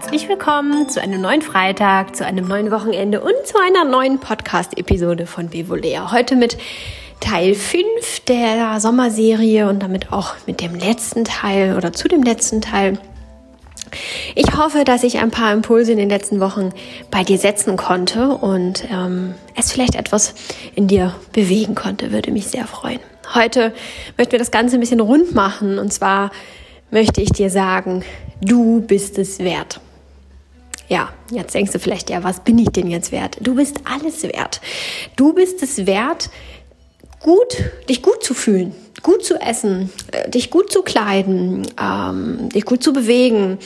herzlich willkommen zu einem neuen Freitag, zu einem neuen Wochenende und zu einer neuen Podcast-Episode von Bevolea. Heute mit Teil 5 der Sommerserie und damit auch mit dem letzten Teil oder zu dem letzten Teil. Ich hoffe, dass ich ein paar Impulse in den letzten Wochen bei dir setzen konnte und ähm, es vielleicht etwas in dir bewegen konnte. Würde mich sehr freuen. Heute möchten wir das Ganze ein bisschen rund machen und zwar möchte ich dir sagen, du bist es wert. Ja, jetzt denkst du vielleicht, ja, was bin ich denn jetzt wert? Du bist alles wert. Du bist es wert, gut, dich gut zu fühlen, gut zu essen, äh, dich gut zu kleiden, ähm, dich gut zu bewegen,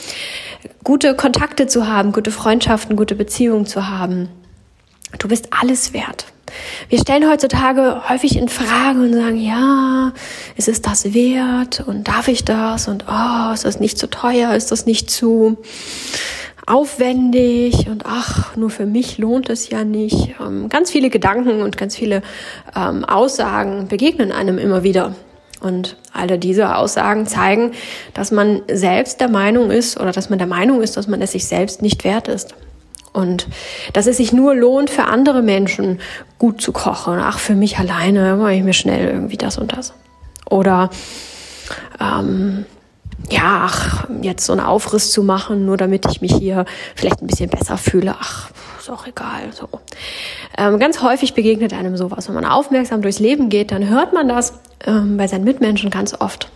gute Kontakte zu haben, gute Freundschaften, gute Beziehungen zu haben. Du bist alles wert. Wir stellen heutzutage häufig in Frage und sagen, ja, ist es das wert und darf ich das und oh, ist das nicht zu teuer, ist das nicht zu aufwendig und ach, nur für mich lohnt es ja nicht. Ähm, ganz viele Gedanken und ganz viele ähm, Aussagen begegnen einem immer wieder. Und alle diese Aussagen zeigen, dass man selbst der Meinung ist oder dass man der Meinung ist, dass man es sich selbst nicht wert ist. Und dass es sich nur lohnt, für andere Menschen gut zu kochen. Ach, für mich alleine mache ich mir schnell irgendwie das und das. Oder ähm, ja, ach, jetzt so einen Aufriss zu machen, nur damit ich mich hier vielleicht ein bisschen besser fühle. Ach, ist auch egal. So. Ähm, ganz häufig begegnet einem sowas. Wenn man aufmerksam durchs Leben geht, dann hört man das ähm, bei seinen Mitmenschen ganz oft.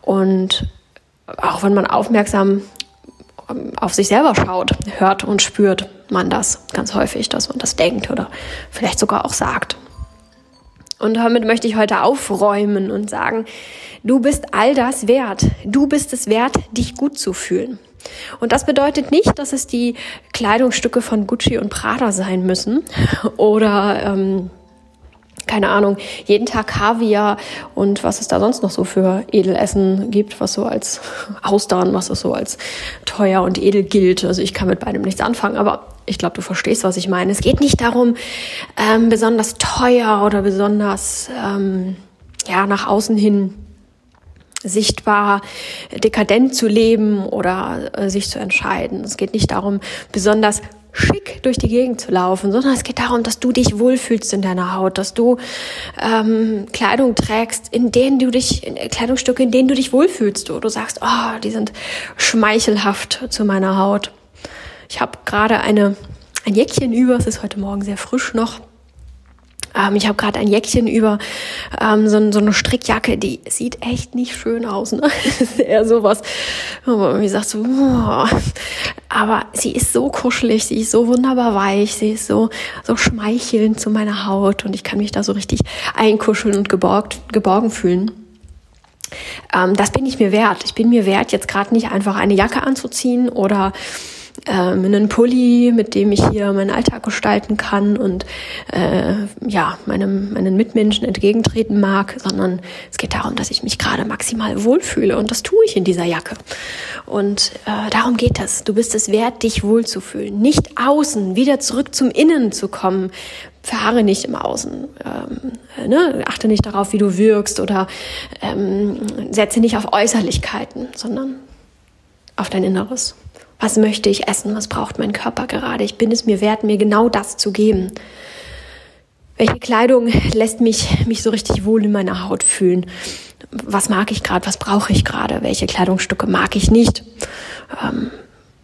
Und auch wenn man aufmerksam ähm, auf sich selber schaut, hört und spürt man das ganz häufig, dass man das denkt oder vielleicht sogar auch sagt. Und damit möchte ich heute aufräumen und sagen, du bist all das wert. Du bist es wert, dich gut zu fühlen. Und das bedeutet nicht, dass es die Kleidungsstücke von Gucci und Prada sein müssen oder ähm, keine Ahnung, jeden Tag Kaviar und was es da sonst noch so für Edelessen gibt, was so als Austern, was es so als teuer und edel gilt. Also ich kann mit beidem nichts anfangen, aber ich glaube, du verstehst, was ich meine. Es geht nicht darum, ähm, besonders teuer oder besonders ähm, ja nach außen hin sichtbar dekadent zu leben oder äh, sich zu entscheiden. Es geht nicht darum, besonders schick durch die Gegend zu laufen, sondern es geht darum, dass du dich wohlfühlst in deiner Haut, dass du ähm, Kleidung trägst, in denen du dich, in, Kleidungsstücke, in denen du dich wohlfühlst. Du, du sagst, oh, die sind schmeichelhaft zu meiner Haut. Ich habe gerade eine ein Jäckchen über, es ist heute Morgen sehr frisch noch ähm, ich habe gerade ein Jäckchen über ähm, so, so, eine Strickjacke, die sieht echt nicht schön aus. Ne? ist eher sowas, wo man irgendwie sagt so, oh. aber sie ist so kuschelig, sie ist so wunderbar weich, sie ist so so schmeichelnd zu meiner Haut und ich kann mich da so richtig einkuscheln und geborgt, geborgen fühlen. Ähm, das bin ich mir wert. Ich bin mir wert, jetzt gerade nicht einfach eine Jacke anzuziehen oder ähm, einen Pulli, mit dem ich hier meinen Alltag gestalten kann und äh, ja, meinem, meinen Mitmenschen entgegentreten mag, sondern es geht darum, dass ich mich gerade maximal wohlfühle und das tue ich in dieser Jacke. Und äh, darum geht es. Du bist es wert, dich wohlzufühlen. Nicht außen, wieder zurück zum Innen zu kommen. Verharre nicht im Außen. Ähm, ne? Achte nicht darauf, wie du wirkst oder ähm, setze nicht auf Äußerlichkeiten, sondern auf dein Inneres. Was möchte ich essen? Was braucht mein Körper gerade? Ich bin es mir wert, mir genau das zu geben. Welche Kleidung lässt mich, mich so richtig wohl in meiner Haut fühlen? Was mag ich gerade? Was brauche ich gerade? Welche Kleidungsstücke mag ich nicht? Ähm,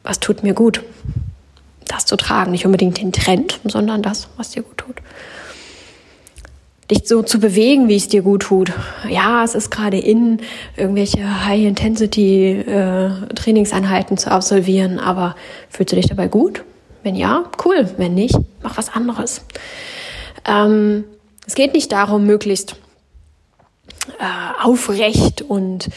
was tut mir gut? Das zu tragen, nicht unbedingt den Trend, sondern das, was dir gut tut dich so zu bewegen, wie es dir gut tut. Ja, es ist gerade in, irgendwelche High-Intensity-Trainingseinheiten äh, zu absolvieren, aber fühlst du dich dabei gut? Wenn ja, cool. Wenn nicht, mach was anderes. Ähm, es geht nicht darum, möglichst äh, aufrecht und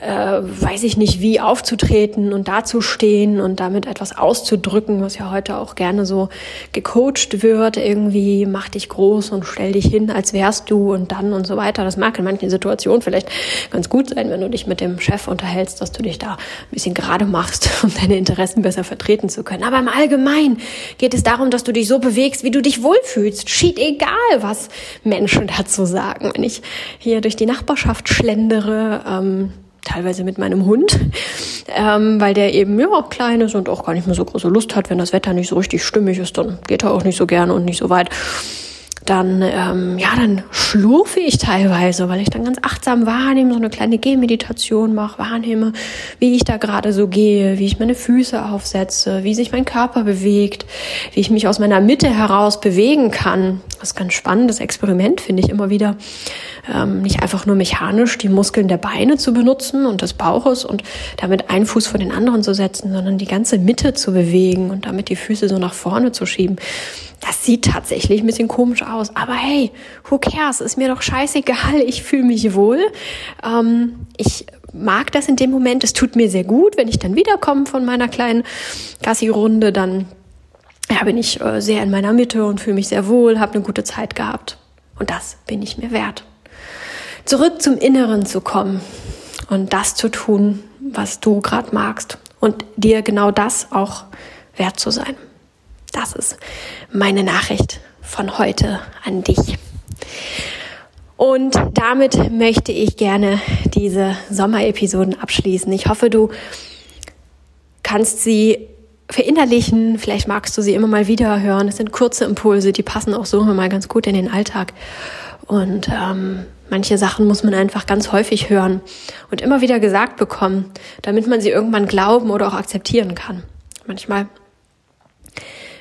äh, weiß ich nicht wie aufzutreten und dazustehen und damit etwas auszudrücken, was ja heute auch gerne so gecoacht wird, irgendwie mach dich groß und stell dich hin, als wärst du und dann und so weiter. Das mag in manchen Situationen vielleicht ganz gut sein, wenn du dich mit dem Chef unterhältst, dass du dich da ein bisschen gerade machst, um deine Interessen besser vertreten zu können. Aber im Allgemeinen geht es darum, dass du dich so bewegst, wie du dich wohlfühlst. Schied egal, was Menschen dazu sagen. Wenn ich hier durch die Nachbarschaft schlendere, ähm, teilweise mit meinem Hund, ähm, weil der eben ja klein ist und auch gar nicht mehr so große Lust hat, wenn das Wetter nicht so richtig stimmig ist, dann geht er auch nicht so gerne und nicht so weit dann, ähm, ja, dann schlurfe ich teilweise, weil ich dann ganz achtsam wahrnehme, so eine kleine Gehmeditation mache, wahrnehme, wie ich da gerade so gehe, wie ich meine Füße aufsetze, wie sich mein Körper bewegt, wie ich mich aus meiner Mitte heraus bewegen kann. Ein ganz spannendes Experiment, finde ich immer wieder. Ähm, nicht einfach nur mechanisch die Muskeln der Beine zu benutzen und des Bauches und damit einen Fuß vor den anderen zu setzen, sondern die ganze Mitte zu bewegen und damit die Füße so nach vorne zu schieben. Das sieht tatsächlich ein bisschen komisch aus. Aber hey, who cares? Ist mir doch scheißegal. Ich fühle mich wohl. Ähm, ich mag das in dem Moment. Es tut mir sehr gut, wenn ich dann wiederkomme von meiner kleinen Gassi-Runde. Dann ja, bin ich äh, sehr in meiner Mitte und fühle mich sehr wohl, habe eine gute Zeit gehabt. Und das bin ich mir wert. Zurück zum Inneren zu kommen und das zu tun, was du gerade magst. Und dir genau das auch wert zu sein. Das ist meine Nachricht von heute an dich. Und damit möchte ich gerne diese Sommerepisoden abschließen. Ich hoffe, du kannst sie verinnerlichen. Vielleicht magst du sie immer mal wieder hören. Es sind kurze Impulse, die passen auch so immer mal ganz gut in den Alltag. Und ähm, manche Sachen muss man einfach ganz häufig hören und immer wieder gesagt bekommen, damit man sie irgendwann glauben oder auch akzeptieren kann. Manchmal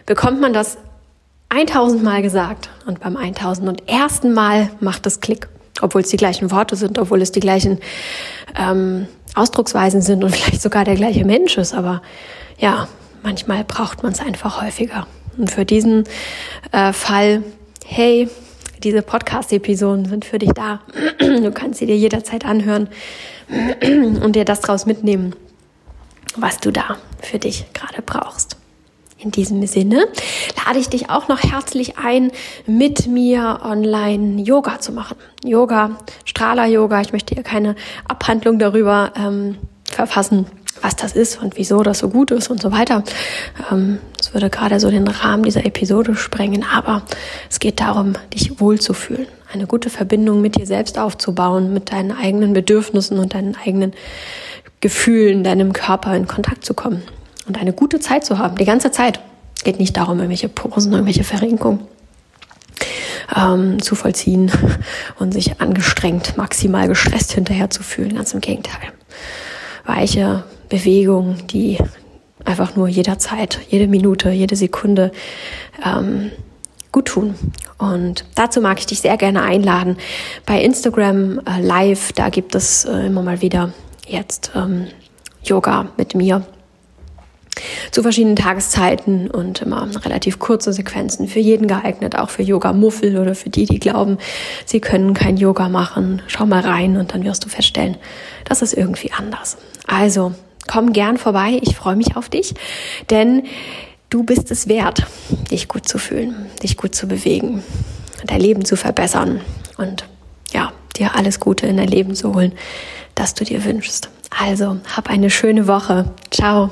bekommt man das 1000 Mal gesagt und beim 1001. Mal macht es Klick, obwohl es die gleichen Worte sind, obwohl es die gleichen ähm, Ausdrucksweisen sind und vielleicht sogar der gleiche Mensch ist. Aber ja, manchmal braucht man es einfach häufiger. Und für diesen äh, Fall, hey, diese Podcast-Episoden sind für dich da. Du kannst sie dir jederzeit anhören und dir das draus mitnehmen, was du da für dich gerade brauchst. In diesem Sinne lade ich dich auch noch herzlich ein, mit mir online Yoga zu machen. Yoga, Strahler-Yoga. Ich möchte hier keine Abhandlung darüber ähm, verfassen, was das ist und wieso das so gut ist und so weiter. Ähm, das würde gerade so den Rahmen dieser Episode sprengen, aber es geht darum, dich wohlzufühlen, eine gute Verbindung mit dir selbst aufzubauen, mit deinen eigenen Bedürfnissen und deinen eigenen Gefühlen, deinem Körper in Kontakt zu kommen und eine gute Zeit zu haben, die ganze Zeit. Es geht nicht darum, irgendwelche Posen, irgendwelche Verrenkungen ähm, zu vollziehen und sich angestrengt, maximal gestresst hinterher zu fühlen. Ganz im Gegenteil. Weiche Bewegungen, die einfach nur jederzeit, jede Minute, jede Sekunde ähm, gut tun. Und dazu mag ich dich sehr gerne einladen. Bei Instagram äh, Live, da gibt es äh, immer mal wieder jetzt ähm, Yoga mit mir zu verschiedenen Tageszeiten und immer relativ kurze Sequenzen für jeden geeignet, auch für Yoga-Muffel oder für die, die glauben, sie können kein Yoga machen. Schau mal rein und dann wirst du feststellen, das ist irgendwie anders. Also komm gern vorbei, ich freue mich auf dich, denn du bist es wert, dich gut zu fühlen, dich gut zu bewegen, dein Leben zu verbessern und ja, dir alles Gute in dein Leben zu holen, das du dir wünschst. Also, hab eine schöne Woche. Ciao.